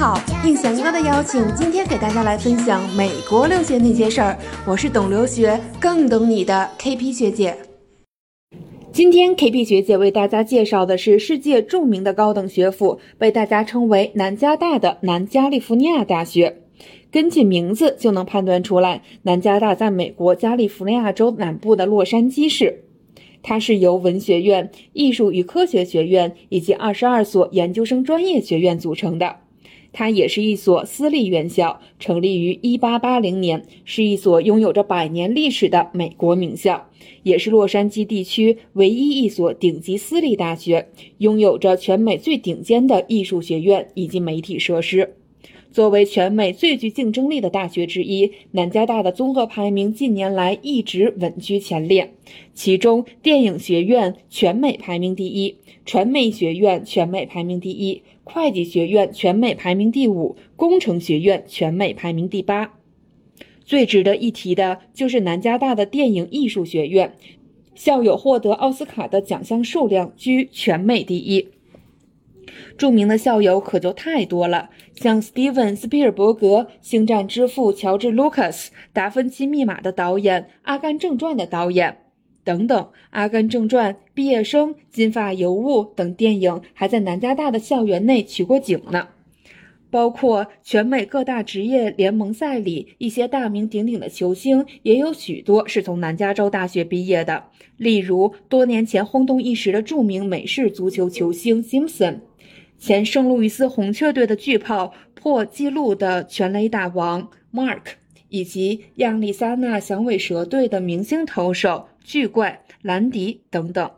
好，应翔哥的邀请，今天给大家来分享美国留学那些事儿。我是懂留学更懂你的 KP 学姐。今天 KP 学姐为大家介绍的是世界著名的高等学府，被大家称为南加大的南加利福尼亚大学。根据名字就能判断出来，南加大在美国加利福尼亚州南部的洛杉矶市。它是由文学院、艺术与科学学院以及二十二所研究生专业学院组成的。它也是一所私立院校，成立于一八八零年，是一所拥有着百年历史的美国名校，也是洛杉矶地区唯一一所顶级私立大学，拥有着全美最顶尖的艺术学院以及媒体设施。作为全美最具竞争力的大学之一，南加大的综合排名近年来一直稳居前列。其中，电影学院全美排名第一，传媒学院全美排名第一，会计学院全美排名第五，工程学院全美排名第八。最值得一提的就是南加大的电影艺术学院，校友获得奥斯卡的奖项数量居全美第一。著名的校友可就太多了，像斯蒂文·斯皮尔伯格、星战之父乔治·卢卡斯、达芬奇密码的导演、阿甘正传的导演等等。阿甘正传、毕业生、金发尤物等电影还在南加大的校园内取过景呢。包括全美各大职业联盟赛里一些大名鼎鼎的球星，也有许多是从南加州大学毕业的。例如，多年前轰动一时的著名美式足球球星 Simpson。前圣路易斯红雀队的巨炮、破纪录的全垒打王 Mark，以及亚利桑那响尾蛇队的明星投手巨怪兰迪等等，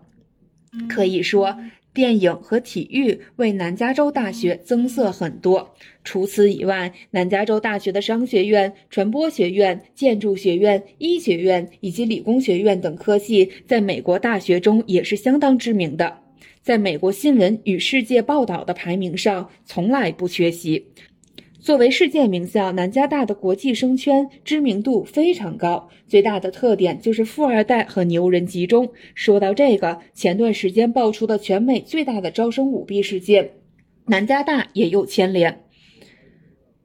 可以说，电影和体育为南加州大学增色很多。除此以外，南加州大学的商学院、传播学院、建筑学院、医学院以及理工学院等科系，在美国大学中也是相当知名的。在美国新闻与世界报道的排名上，从来不缺席。作为世界名校，南加大的国际生圈知名度非常高。最大的特点就是富二代和牛人集中。说到这个，前段时间爆出的全美最大的招生舞弊事件，南加大也有牵连。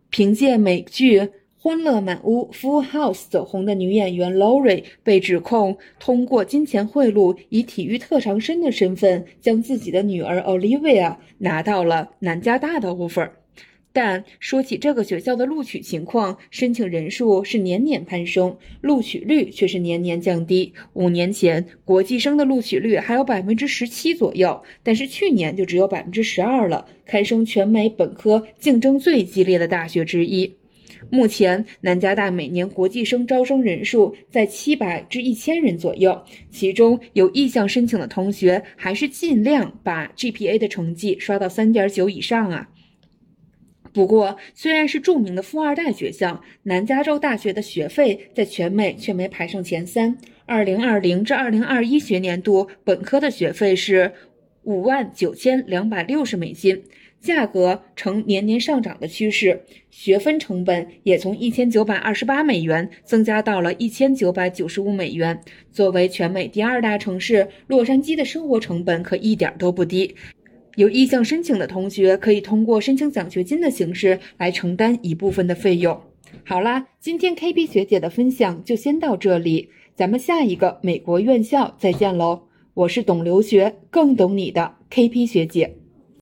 凭借美剧。《欢乐满屋》（Full House） 走红的女演员 Lori 被指控通过金钱贿赂，以体育特长生的身份将自己的女儿 Olivia 拿到了南加大的 offer。但说起这个学校的录取情况，申请人数是年年攀升，录取率却是年年降低。五年前，国际生的录取率还有百分之十七左右，但是去年就只有百分之十二了，堪称全美本科竞争最激烈的大学之一。目前，南加大每年国际生招生人数在七百至一千人左右，其中有意向申请的同学还是尽量把 GPA 的成绩刷到三点九以上啊。不过，虽然是著名的富二代学校，南加州大学的学费在全美却没排上前三。二零二零至二零二一学年度，本科的学费是五万九千两百六十美金。价格呈年年上涨的趋势，学分成本也从一千九百二十八美元增加到了一千九百九十五美元。作为全美第二大城市，洛杉矶的生活成本可一点都不低。有意向申请的同学可以通过申请奖学金的形式来承担一部分的费用。好啦，今天 K B 学姐的分享就先到这里，咱们下一个美国院校再见喽！我是懂留学更懂你的 K P 学姐。